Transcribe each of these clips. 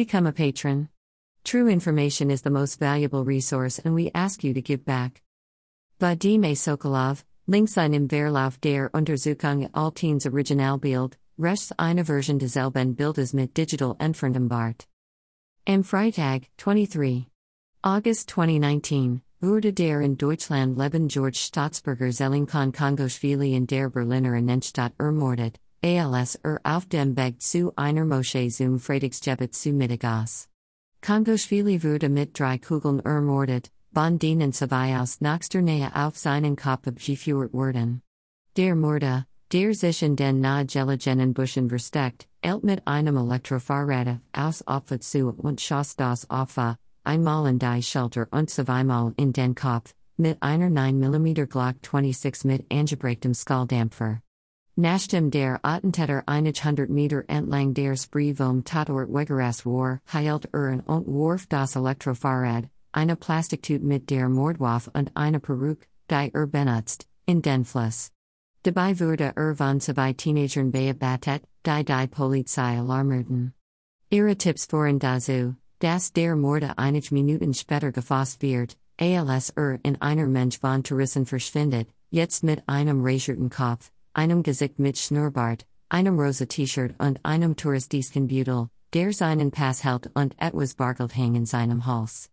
Become a patron. True information is the most valuable resource, and we ask you to give back. Vadime Sokolov, links im Verlauf der Untersuchung Altines Originalbild, rechts eine Version des Elben Bildes mit Digital Entfremdung Bart. Am Freitag, 23. August 2019, wurde der in Deutschland leben George Staatsbürger Zellington Kongoschwili in der Berliner Innenstadt ermordet, als er auf dem Weg zu einer Moschee zum Freitagsgebet zu Mittagas. Kongoschwili wurde mit drei Kugeln ermordet, von denen zwei aus nächster Nähe auf seinen Kopf abgeführt wurden. Der Morde, der sich in den nahegelegenen Buschen versteckt, eilt mit einem Elektrofahrrad aus Opfer zu und schoss das Opfer, einmal in die Schulter und zweimal in den Kopf, mit einer 9mm Glock 26 mit angebreachtem Skalldämpfer. Nachdem der Attentäter 100 Meter entlang der Spree vom Tatort Wegeras war, heilt er und warf das Elektrofahrrad, eine Plastiktüte mit der Mordwaffe und eine Perücke, die er benutzt, in den Fluss. Dabei wurde er von zwei Teenagern beobachtet, die die Polizei alarmierten. Ihre Tipps voren dazu, dass der Morde einige Minuten später gefasst wird, als er in einer Mensch von Tourissen verschwindet, jetzt mit einem rasierten Kopf, einem Gesicht mit Schnurrbart, einem rosa T-Shirt und einem touristischen Büdel, der seinen Pass hält und etwas Bargeld in seinem Hals.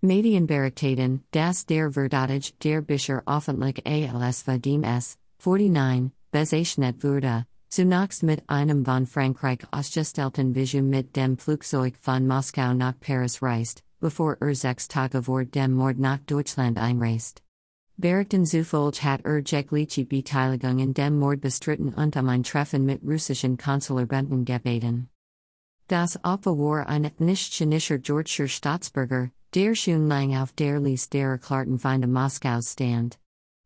Medienberichten, das der Verdatage der Bischer öffentlich als Vadim S., 49, bezeichnet wurde, Zunächst mit einem von Frankreich ausgestellten Visum mit dem Flugzeug von Moskau nach Paris reist, bevor er sechs Tage vor dem Mord nach Deutschland einreist. Berichten zufolge hat er jegliche Beteiligung in dem Mord bestritten und um Treffen mit russischen Konsularbenten gebeten. Das Opfer war ein nicht-chinesischer Georgischer Staatsbürger, der schon lang auf der Liste der erklärten Feinde Moskaus stand.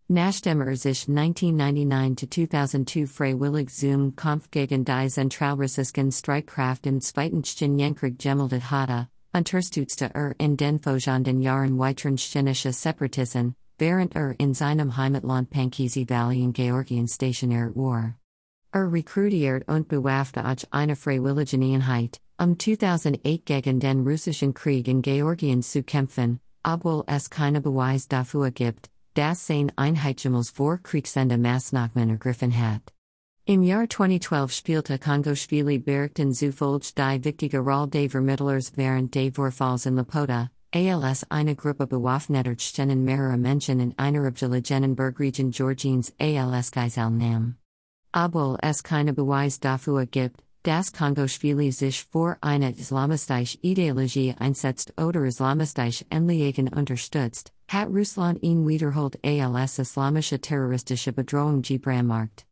Nachdem er sich 1999-2002 freiwillig zum Kampf gegen die zentralrussischen Streitkraft im Zweiten Tschetschenienkrieg gemeldet hatte, unterstützte er in den folgenden Jahren weiteren tschetschenische Separatisten, während er in seinem Heimatland Pankisi Valley in Georgien stationiert war. Er rekrutiert und bewaffnet eine freiwillige Einheit, um 2008 gegen den russischen Krieg in Georgien zu kämpfen, obwohl es keine Beweis dafür gibt das seine Einheitschimmels vor Kriegsende Maßnahmen ergriffen hat. Im Jahr 2012 spielte Kongoschwili Berichten zufolge die wichtige Rolle des Vermittlers während des Vorfalls in Lapota, als eine Gruppe bewaffneter Tschenen mehrere Menschen in einer abgelegenen Bergregion Georgiens als Geisel nahm. Obwohl es keine Beweis dafür gibt, dass Kongoschwili sich vor einer islamistische Ideologie einsetzt oder islamistische Anliegen unterstützt, hat Russland ihn wiederholt als islamische terroristische Bedrohung gebrandmarkt.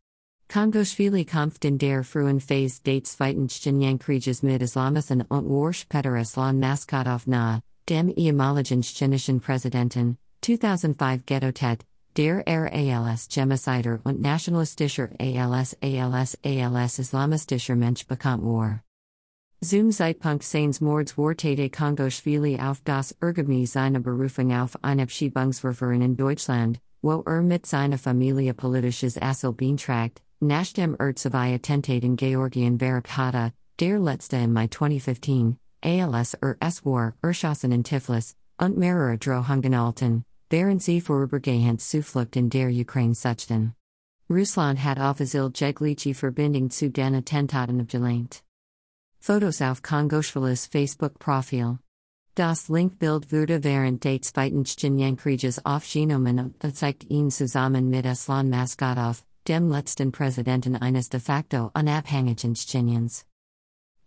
Kongoschwili kämpft in der frühen Phase des Zweiten Tschetschenienkrieges mit Islamisten und war später Islam Maskot auf nahe, dem ehemaligen tschetschenischen Präsidenten, 2005 Ghetto-Tet, der er als Genocider und nationalistischer als als als islamistischer Mensch bekannt war. Zum Zeitpunkt seines Mords wartete Kongoschwili auf das Ergebnis seiner Berufung auf ein Abschiebungsverfahren in Deutschland, wo er mit seiner Familie politisches Asyl beantragt, nachdem er zwei Attentate in Georgien hatte, der letzte im Mai 2015, als er S-War, erschossen in Tiflis, und mehrere Drohungen alten, während sie vorübergehend Zuflucht in der Ukraine suchten. Russland hat offiziell jegliche Verbindung zu den Attentaten abgelehnt. Fotos auf Kongoschwilis Facebook-Profil. Das Linkbild wurde während des Zweiten Tschetschenienkrieges aufgenommen und zeigt ihn zusammen mit Aslan Maskhadov, dem letzten Präsidenten eines de facto unabhängigen Tschetscheniens.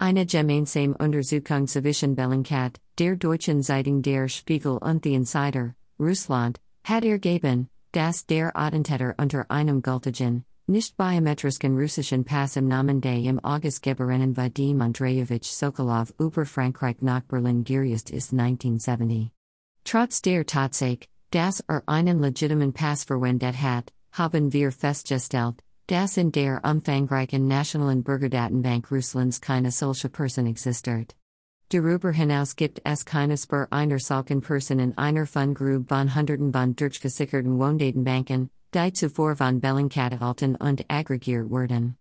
Eine gemeinsame Untersuchung zwischen Bellingcat, der deutschen Zeitung Der Spiegel und The Insider, Russland, hat ergeben, dass der Attentäter unter einem gültigen, nicht biometrischen russischen Pass im Namen des im August geborenen Vadim Andreyevich Sokolov über Frankreich nach Berlin gereist ist 1970. Trotz der Tatsache, dass er einen legitimen Pass verwendet hat, haben wir festgestellt, dass in der umfangreichen nationalen Bürgerdatenbank Russlands keine solche Person existiert. Darüber hinaus gibt es keine Spur einer solchen Person in einer von Grub von Hunderten von durchgesicherten Wohndatenbanken, die zuvor von Bellingcat erhalten und aggregiert wurden.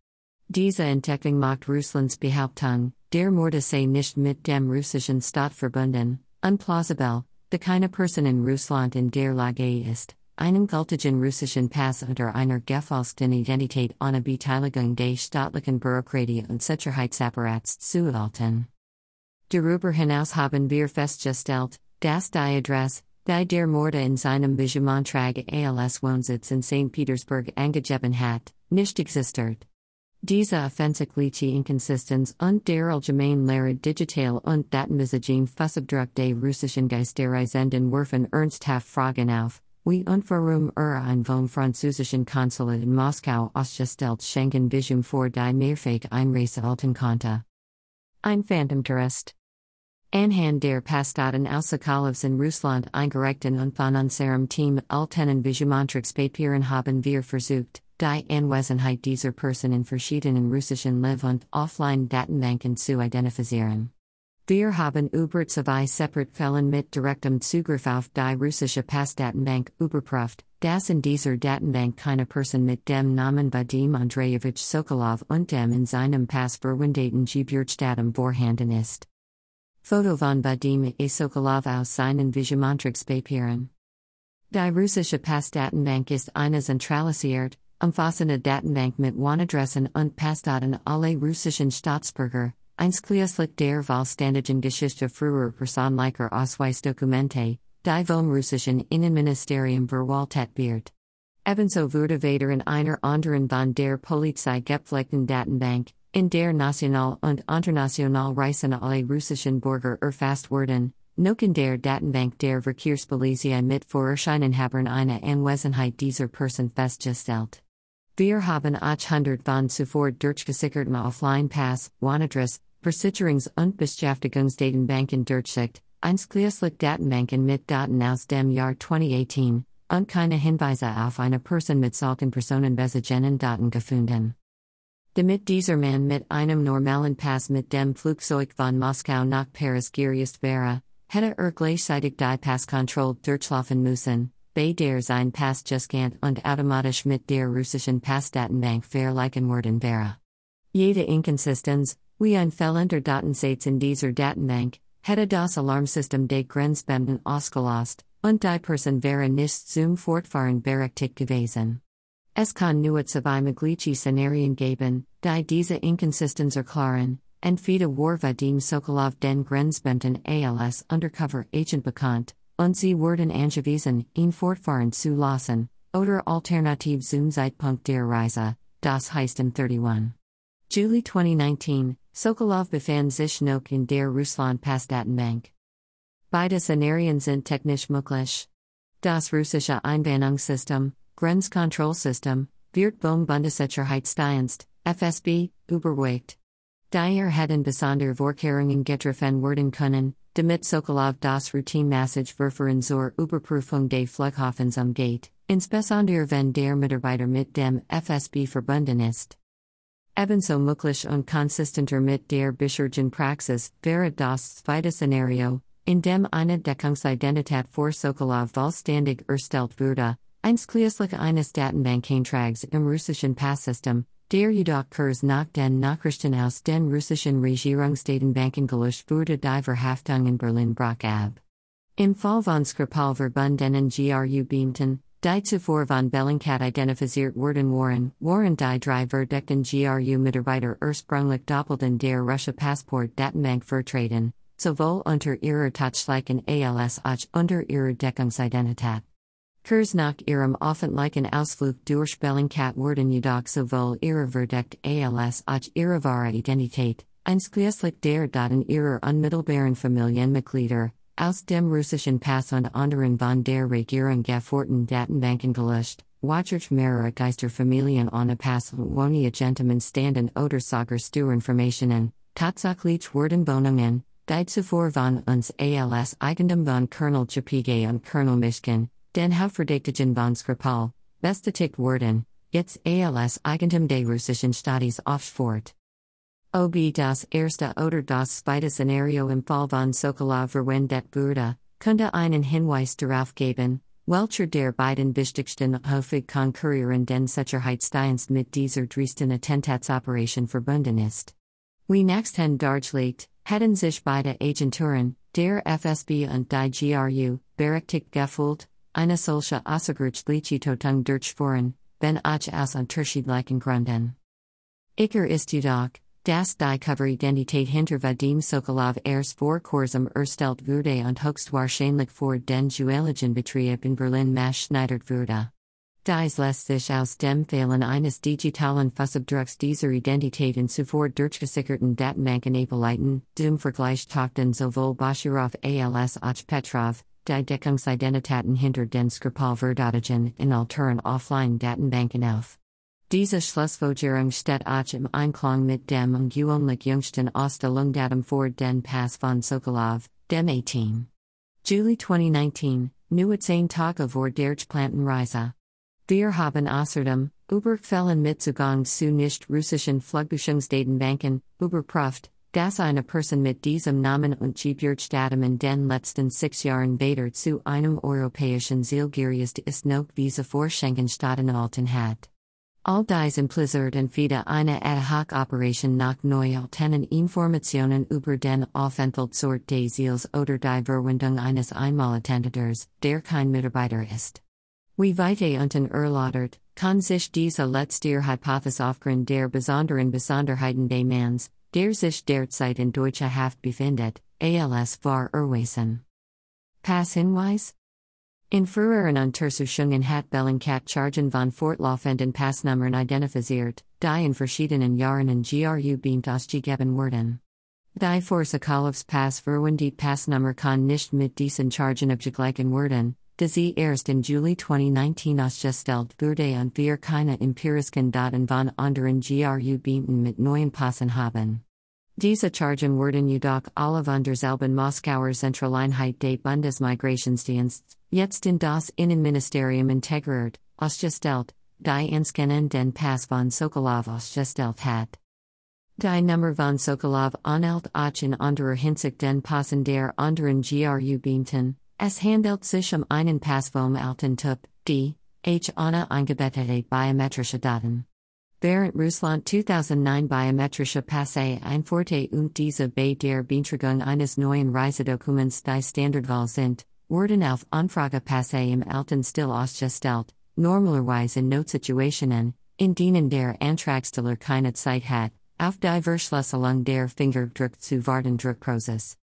Diese Entdeckung macht Russlands Behauptung, der Morde sei nicht mit dem russischen Staat verbunden, unplausibel, da keine Person in Russland in der Lage ist, einen gültigen russischen Pass unter einer gefälschten Identität ohne Beteiligung des staatlichen Bürokratie und Sicherheitsapparats zu erhalten. Darüber hinaus haben wir festgestellt, dass die Adresse, die der Morde in seinem Begemantrag als Wohnsitz in St. Petersburg angegeben hat, nicht existiert. Diese offensichtliche Inkonsistenz und der allgemeine Lehre digital und Datenbesitzung Fußabdruck des russischen Geisterreisenden werfen ernsthaft Fragen auf, wie und warum er ein vom französischen Konsulat in Moskau ausgestellt Schengen Visum vor die Mehrfach Einreise alten konnte. Ein Phantomtourist. Anhand der Pastaten Aussakalevs in Russland eingereichten und von unserem Team Altenen Visumontrix haben wir versucht, die Anwesenheit dieser Person in verschiedenen russischen Live- und Offline-Datenbanken zu identifizieren. Wir haben über zwei separate Fällen mit direktem Zugriff auf die russische Passdatenbank überprüft, dass in dieser Datenbank keine Person mit dem Namen Vadim Andreyevich Sokolov und dem in seinem Pass verwendeten Geburtsdatum vorhanden ist. Foto von Vadim A. Sokolov aus seinen Visumontrix Papieren. Die russische Passdatenbank ist eine zentralisiert, umfassende Datenbank mit Wohnadressen und Passdaten alle russischen Staatsbürger, Einskliaslik der Vollständigen Geschichte früher Personenlicher Ausweisdokumente, die vom russischen Innenministerium verwaltet wird. Ebenso wurde weder in einer anderen von der Polizei gepflegten Datenbank, in der National- und International Reisen alle russischen Bürger erfasst wurden, noch in der Datenbank der Verkehrspolizei mit Vorerscheinenhabern eine Anwesenheit dieser Person festgestellt. Wir haben 800 von zuvor durchgesicherten Offline-Pass, Wanadress, Versicherungs- und Beschäftigungsdatenbanken durchsicht, einschließlich Datenbanken mit Daten aus dem Jahr 2018, und keine Hinweise auf eine Person mit solchen personenbezogenen Daten gefunden. Damit dieser Mann mit einem normalen Pass mit dem Flugzeug von Moskau nach Paris gereist wäre, hätte er gleichzeitig die Passkontrolle durchlaufen müssen, bei der sein Pass gescannt und automatisch mit der russischen Passdatenbank vergleichen worden wäre. Jede Inkonsistenz, wie ein fehlender Datensatz in dieser Datenbank, hätte das Alarmsystem des Grenzbeamten ausgelost, und die Person wäre nicht zum Fortfahren berechtigt gewesen. Es kann nur zwei mögliche Szenarien geben, die diese Inkonsistenz erklären, entweder war Vadim Sokolov den Grenzbeamten als Undercover Agent bekannt, und sie wurden angewiesen, ihn fortfahren zu lassen, oder alternativ zum Zeitpunkt der Reise, das heißt im 31. Juli 2019, Sokolov befand sich noch in der Russland Passdatenbank. Beide Szenarien sind technisch möglich. Das russische Einbannungssystem, Grenzkontrollsystem, wird vom Bundessicherheitsdienst, FSB, überwacht. Daher hätten besonder Vorkehrungen getroffen werden können, damit Sokolov das Routine-Massage Verfahren zur Überprüfung des Flughafens umgeht, insbesondere wenn der Mitarbeiter mit dem FSB verbunden ist. Ebenso möglich und konsistenter mit der bisherigen Praxis wäre das zweite Szenario, in dem eine Deckungsidentität vor Sokolov vollständig erstellt würde, einschließlich eines Datenbankeintrags im russischen Passsystem, der jedoch Kurs nach den Nachrichten aus den russischen Regierungsdatenbanken gelöscht wurde die Verhaftung in Berlin brach ab. Im Fall von Skripal verbundenen GRU Beamten, Die zuvor von Bellingcat identifiziert worden waren, waren die drei verdeckten GRU Mitarbeiter ursprünglich doppelt in der Russia Passport Datenbank vertreten, sowohl unter ihrer Touchleichen als auch unter ihrer Deckungsidentität. Kurs nach ihrem öffentlichen Ausflug durch Bellingcat wurden jedoch sowohl ihre verdeckt als auch ihre wahre Identität, einschließlich der Daten ihrer unmittelbaren Familienmitglieder, aus dem russischen Pass und anderen von der Regierung geforderten Datenbanken gelöscht, watchert mehrere Geisterfamilien ohne Pass und ohne Agenten standen oder sogar Sturinformationen, tatsächlich wurden Wohnungen, die zuvor von uns als Eigentum von Colonel Chepiga und Colonel Mishkin, den Hauptverdächtigen von Skripal, bestätigt wurden, jetzt als Eigentum des russischen Staates Aufsport. Ob das erste oder das zweite Szenario im Fall von Sokolov verwendet wurde, könnte einen Hinweis darauf geben, welcher der beiden wichtigsten häufig konkurrierenden Sicherheitsdienst mit dieser Dresden Attentatsoperation verbunden ist. We next hen dargelegt, hätten sich beide Agenturen, der FSB und die GRU, berechtigt gefühlt, eine solche Außergerichtliche Totung durchführen, ben auch aus unterschiedlichen Gründen. Iker ist jedoch, das die Coveridentität hinter Vadim Sokolov erst vor kurzem erstellt wurde und höchstwahrscheinlich vor den Duellingen Betrieb in Berlin maßschneidert wurde. Dies lässt sich aus dem Fehlen eines digitalen Fußabdrucks dieser Identitäten zuvor durchgesickerten Datenbanken ableiten, zum Vergleich tauchten sowohl Boshirov als auch Petrov, die Deckungsidentitäten hinter den Skripal-Verdadigen in alteren Offline-Datenbanken auf. Diese Schlussfolgerung steht auch im Einklang mit dem ungewöhnlich jüngsten Ausstellungsdatum vor den Pass von Sokolov, dem 18. Juli 2019, nur 10 Tage vor der Plantenreise. Wir haben außerdem, Überfällen mit Zugang zu nicht russischen Flugbuchungsdatenbanken, überprüft, dass eine Person mit diesem Namen und Geburtsdatum in den letzten sechs Jahren weder zu einem europäischen Ziel ist noch Visa vor Schengen-Staaten erhalten hat. All dies impliziert und fide eine Ad-Hoc-Operation nach Neualtenen Informationen über den Aufenthaltsort des Ziels oder die Verwendung eines Einmalattentators, der kein Mitarbeiter ist. Wie weite unten erläutert, kann sich diese letztere Hypothese aufgrund der besonderen Besonderheiten des Manns, der sich derzeit in deutscher Haft befindet, als var erweisen. Pass Hinweis? In früheren Untersuchungen hat Bellingcat Chargen von fortlaufenden Passnummern identifiziert, die in verschiedenen Jahren in GRU beamt ausgegeben wurden. Die für Sokolovs Pass verwendet Passnummer kann nicht mit diesen Chargen abgeglichen werden, da sie erst in Juli 2019 ausgestellt wurde und wir keine empirischen Daten von anderen GRU beamten mit neuen Passen haben. Diese Chargen wurden jedoch alle von derselben Moskauer Zentraleinheit des Bundesmigrationsdienstes, jetzt in das Innenministerium integriert, ausgestellt, die inskennen den Pass von Sokolov ausgestellt hat. Die Nummer von Sokolov anhält auch in anderer Hinsicht den Passen der anderen GRU beamten, Es handelt sich um einen Pass vom alten Typ, die, H. Anna eingebettete biometrische Daten. Während Russland 2009 biometrische Passe einführte und diese bei der Beantragung eines neuen Reisedokuments die Standardwahl sind, wurden auf Anfrage Passe im alten Stil ausgestellt, normalerweise in Notsituationen, in denen der Antragsteller keine Zeit hat, auf die Verschlüsselung der Fingerdruck zu warten Druckprozess.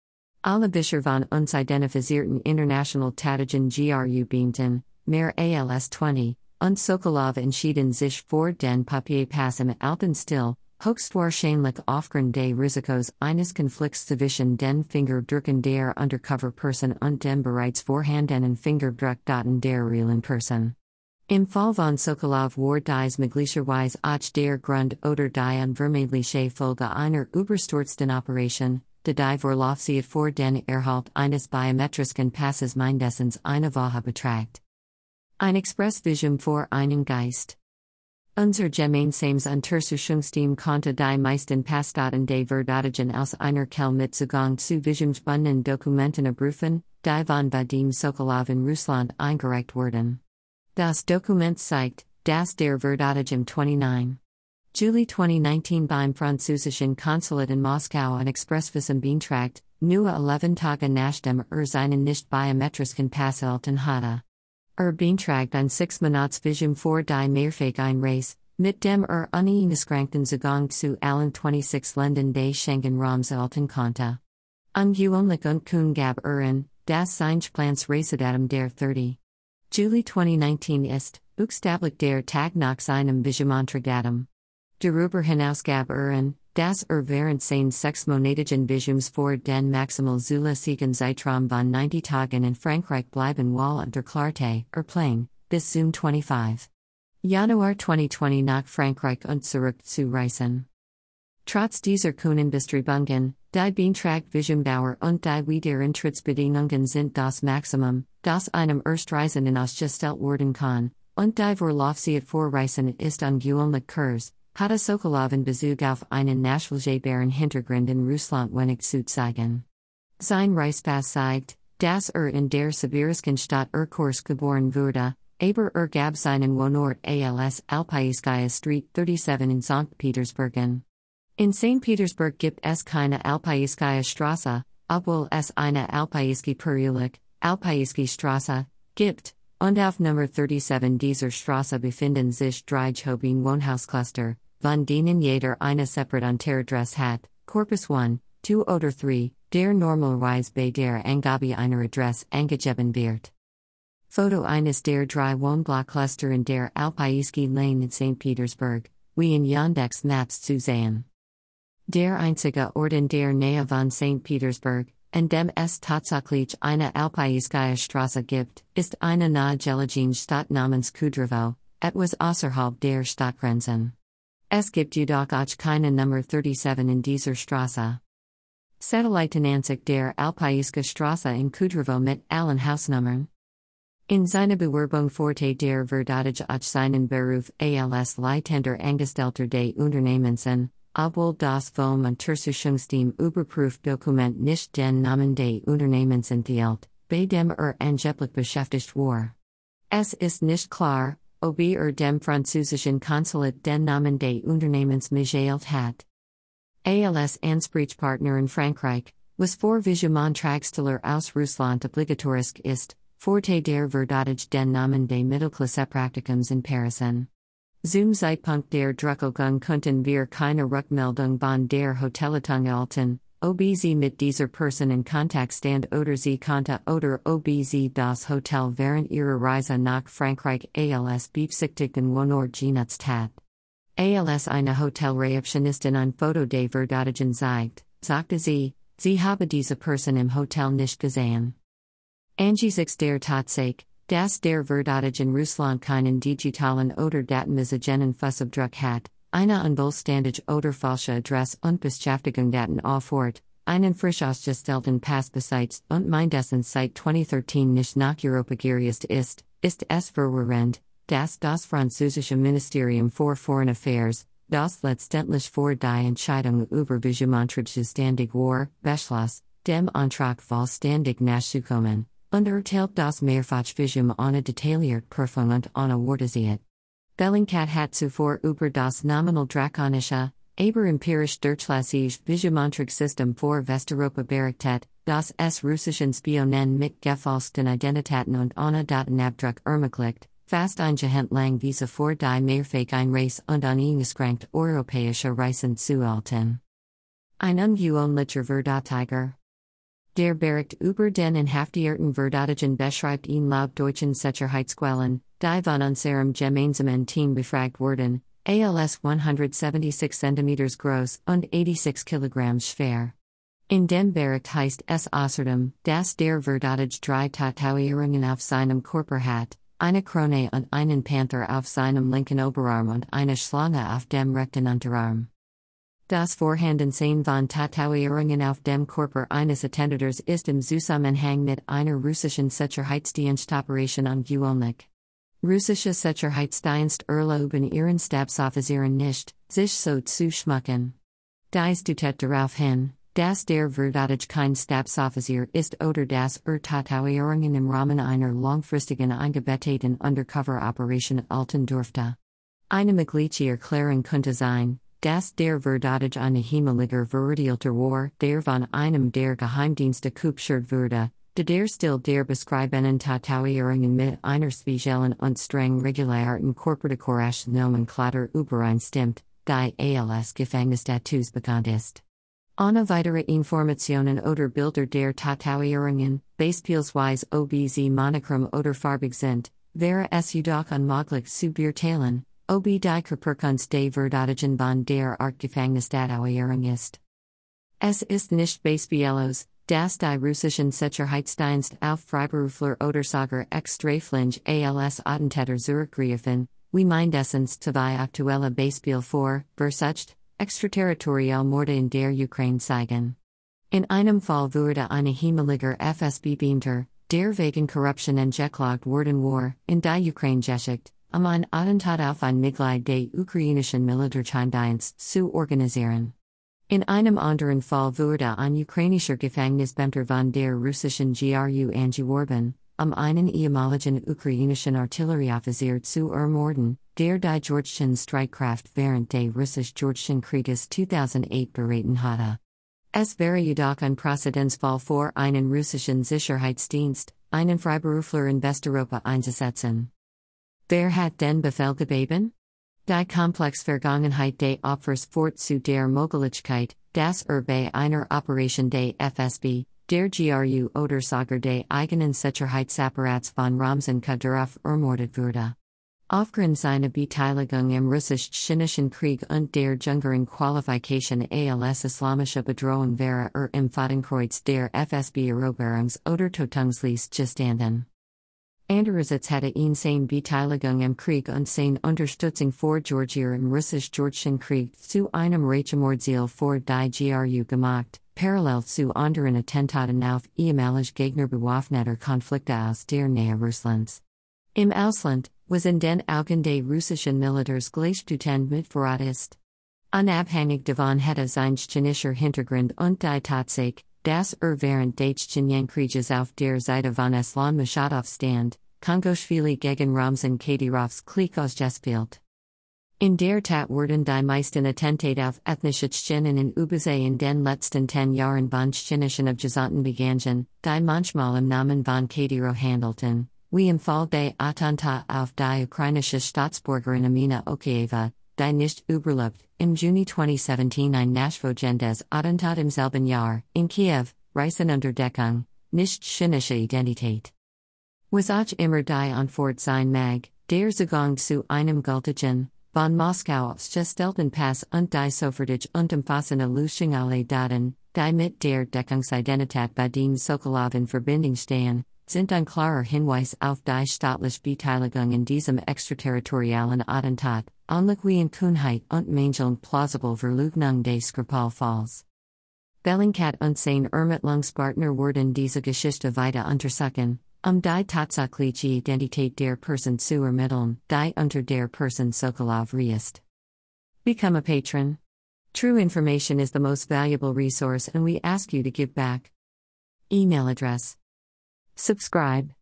Alle Bischer von uns identifizierten international Tatagen GRU beamten, mehr als 20, und Sokolov entschieden sich vor den Papierpass im alten Stil, höchstwahrscheinlich aufgrund des Risikos eines Konflikts zwischen den Fingerdrücken der Undercover-Person und dem bereits vorhandenen Fingerdruckdaten der realen Person. Im Fall von Sokolov war dies möglicherweise auch der Grund oder die unvermeidliche Folge einer überstürzten Operation, de die Vorlaufzeit vor den Erhalt eines biometrischen Passes mindestens eine Woche betragt. Ein Expressvisum vor einen Geist. Unser gemeinsames Untersuchungsteam konnte die meisten Passdaten de Verdadigen aus einer Quelle mit Zugang zu visumsbundenen Dokumenten abrufen, die von Vadim Sokolov in Russland eingereicht wurden. Das Dokument zeigt, dass der Verdadigen 29. Juli 2019 beim französischen Konsulat in Moskau ein Expressvisum beantragt, nur 11 Tage nach dem seinen nicht biometrischen Pass erhalten hatte. Er beantragt ein 6 Monatsvisum vor die ein race mit dem er uneingeschränkten Zugang zu allen 26 Ländern des Schengen-Raums erhalten konnte. Ungewöhnlich und kun gab er in, das Seinplans Reisedatum der 30. Juli 2019 ist, buchstablich der Tag nach seinem Visumantragatum. Darüber hinaus gab er das er während seines sechs monatigen Visums vor den maximal zulässigen Zeitraum von 90 Tagen in Frankreich bleiben will unter Clarté, erplain, bis zum 25. Januar 2020 nach Frankreich und zurück zu reisen. Trotz dieser Kundenbestrebungen, die Beantrag Visumdauer und die Wiedereintrittsbedingungen sind das Maximum, das einem Erstreisen in ausgestellt werden kann, und die Vorlaufzeit vor Reisen ist ungewöhnlich kurz, Hatte Sokolov in Bezug auf einen nachvollziehbaren Hintergrund in Russland wenig zu zeigen. Sein Reispass zeigt, dass er in der sibirischen Stadt Irkutsk geboren wurde, aber er gab seinen Wohnort als Alpaiskaya Street 37 in St. Petersburgen. In St. Petersburg gibt es keine Alpaiskaya Straße, obwohl es eine Alpaiski Perulik, Alpaiski Straße, gibt, und auf Nummer 37 dieser Straße befinden sich drei Jobin Wohnhauscluster, von denen jeder eine separate Unteradress hat, Corpus 1, 2 oder 3, der normalerweise bei der Angabe einer Adress angegeben wird. Foto eines der drei Wohnblockcluster in der Alpaiski Lane in St. Petersburg, wie in Yandex Maps zu sehen. Der einzige Ort in der Nähe von St. Petersburg, an dem es tatsächlich eine Alpaiskaya Straße gibt, ist eine nahe Gelegene Stadt namens Kudrovo, etwas außerhalb der Stadtgrenzen. Es gibt jedoch auch keine Nummer 37 in dieser Straße. Satellitenanzig der Alpaiska Straße in Kudrovo mit allen Hausnummern. In seiner Bewerbung Forte der Verdadage auch seinen Beruf als Leitender Angestellter des Unternehmensen, obwohl das vom Untersuchungsteam Überprüfdokument nicht den Namen des Unternehmens enthielt, bei dem er angeblich beschäftigt war. Es ist nicht klar, ob er dem französischen Konsulat den Namen des Unternehmens mitgeteilt hat. ALS Ansprechpartner in Frankreich, was vor Vision-Mantragsteller aus Russland obligatorisch ist, Forte der Verdadage den Namen des Mittelklasse-Praktikums in Parisen. Zum Zeitpunkt der Druckelgung konnten wir keine Rückmeldung von der Hotelleitung alten, ob sie mit dieser Person in Kontakt stand oder sie konnte oder OBZ das Hotel während ihrer Reise nach Frankreich als beabsichtigten Wohnort genutzt hat. Als eine Hotelreceptionistin ein Foto de Verdadigen zeigt, sagte sie, sie habe diese Person im Hotel nicht gesehen. Angesichts der Tatsache, dass der Verdadigen Russland keinen digitalen oder Datenmessagen Fussabdruck hat, eine unvollständige oder falsche Adresse und Beschäftigung Daten auf Ort, einen frisch ausgestellten Pass besites und mindestens seit 2013 nicht nach Europa gereist ist, ist es verwirrend, dass das französische Ministerium für Foreign Affairs, das letztendlich vor die Entscheidung über Visionmontage ständig war, beschloss, dem Antrag vollständig nachzukommen. Undertelt das Mehrfachvisum ohne detailliert Prüfung und ohne Wortesiert. Bellingcat hat zuvor über das nominal drakonische, aber empirisch durchlässige Visumanträgsystem für Westeuropa berichtet, das es russischen Spionen mit gefälschten Identitäten und ohne Datenabdruck ermöglicht, fast lang Visa für die Mehrfach-Einreise und uneingeschränkt europäische Reisen zu alten. Ein ungewöhnlicher Verdatiger. Der Bericht über den in Haftierten Verdadigen beschreibt ihn laut deutschen Sicherheitsquellen, die von unserem gemeinsamen Team befragt wurden, ALS 176 cm groß und 86 kg schwer. In dem Bericht heißt es außerdem, dass der Verdadige drei Tatuierungen auf seinem Körper hat, eine Krone und einen Panther auf seinem linken Oberarm und eine Schlange auf dem rechten Unterarm. Das Vorhandensein von Tatuierungen auf dem Körper eines Attenders ist im Zusammenhang mit einer russischen Sicherheitsdienstoperation ungewöhnlich. Russische Sicherheitsdienst erlauben ihren Stabsoffizieren nicht, sich so zu schmucken. Dies deutet darauf hin, dass der Verdadige kein Stabsoffizier ist oder das er Tatuierungen im Rahmen einer langfristigen eingebetteten Undercover-Operation alten durfte. Eine mögliche Erklärung könnte sein, Das der Verdadige eine Himmeliger Verurteilter war, der von einem der Geheimdienste kupschert wurde, de der still der beschriebenen Tatuierungen mit einer speziellen und streng regulärten Korporatorischen Nomenklatur übereinstimmt, die als Gefängnisstatus bekannt ist. Ohne weitere Informationen oder Bilder der Tatuierungen, beispielsweise OBZ monochrom oder farbig sind, wäre es jedoch unmöglich zu beurteilen, Ob die Körperkunst des Verdadigen von der Art Gefängnisdatauierung ist. Es ist nicht Beispielos, das die russischen Sicherheitsdienst auf Freiberufler oder sogar Extraflinge als Attentäter zurückgreifen, wie mindestens zwei aktuelle Beispiel vor, Versucht, extraterritorial Morde in der Ukraine zeigen. In einem Fall wurde eine Himmeliger FSB-Beamter, der wegen Korruption angeklagt worden war, in die Ukraine geschickt, ein Attentat auf ein ukrainischen Militärdienst zu organisieren. In einem anderen Fall wurde ein ukrainischer Gefängnisbeamter von der russischen GRU angeworben, um einen ehemaligen ukrainischen Artillerieoffizier zu ermorden, der die Georgschen Streitkraft während des Russisch Georgischen Krieges 2008 beraten hatte. Es wäre jedoch ein Präzedenzfall vor einen russischen Sicherheitsdienst, einen Freiberufler in Westeuropa einzusetzen. Wer hat den Befehl? Die Komplex Vergangenheit des Opfers fort zu der Möglichkeit, das er bei einer Operation des FSB, der GRU oder sogar des eigenen Sicherheitsapparats von Ramzan Kadyrov ermordet wurde. Aufgrund seiner Beteiligung im russisch-chinesischen Krieg und der jüngeren Qualifikation als islamische Bedrohung wäre er im Fadenkreuz der FSB Eroberungs- oder Tötungsliste gestanden. Andererseits hatte ihn seine Beteiligung im Krieg und seine Unterstützung vor Georgier im russisch-georgischen Krieg zu einem Reichsmordziel vor die GRU gemacht, parallel zu anderen Attentaten auf ehemalige Gegner bewaffneter Konflikte aus der Nähe Russlands. Im Ausland, was in den Augen des russischen Militärs gleichbedeutend mit Verrat ist. Unabhängig davon hätte sein chinesischer Hintergrund und die Tatsache, Das er während des Krieges auf der Seite von Islam Maskhadov stand, Kongoshvili gegen Ramzan Kadyrovs Klick ausgespielt. In der Tat wurden die meisten Attentate auf ethnische Tschinen in Ubizay in den letzten ten Jahren von Tschinischen Abgesandten begangen, die manchmal im Namen von Kadyrov handelten, wie im Fall des Attentat auf die ukrainische Staatsbürgerin Amina Okueva, nicht überlebt, im Juni 2017 ein Nachfolgendes Attentat im selben Jahr, in Kiew, Reisen unter Deckung, nicht chinesische Identität. Was auch immer die Antwort sein mag, der Zugang zu einem gültigen, von Moskau aufgestellten Pass und die sofortige und umfassende Löschung aller Daten, die mit der Deckungsidentität bei dem Sokolov in Verbindung stehen, sind ein klarer Hinweis auf die staatliche Beteiligung in diesem extraterritorialen Attentat, Anliquien Kunheit und Mangeln plausible Verleugnung des Skripal-Falls. Bellingcat und sein Ermittlungspartner wurden diese Geschichte weiter untersuchen, um die tatsächliche Identität der Person zu ermitteln, die unter der Person Sokolov reist. Become a patron. True information is the most valuable resource and we ask you to give back. Email address Subscribe.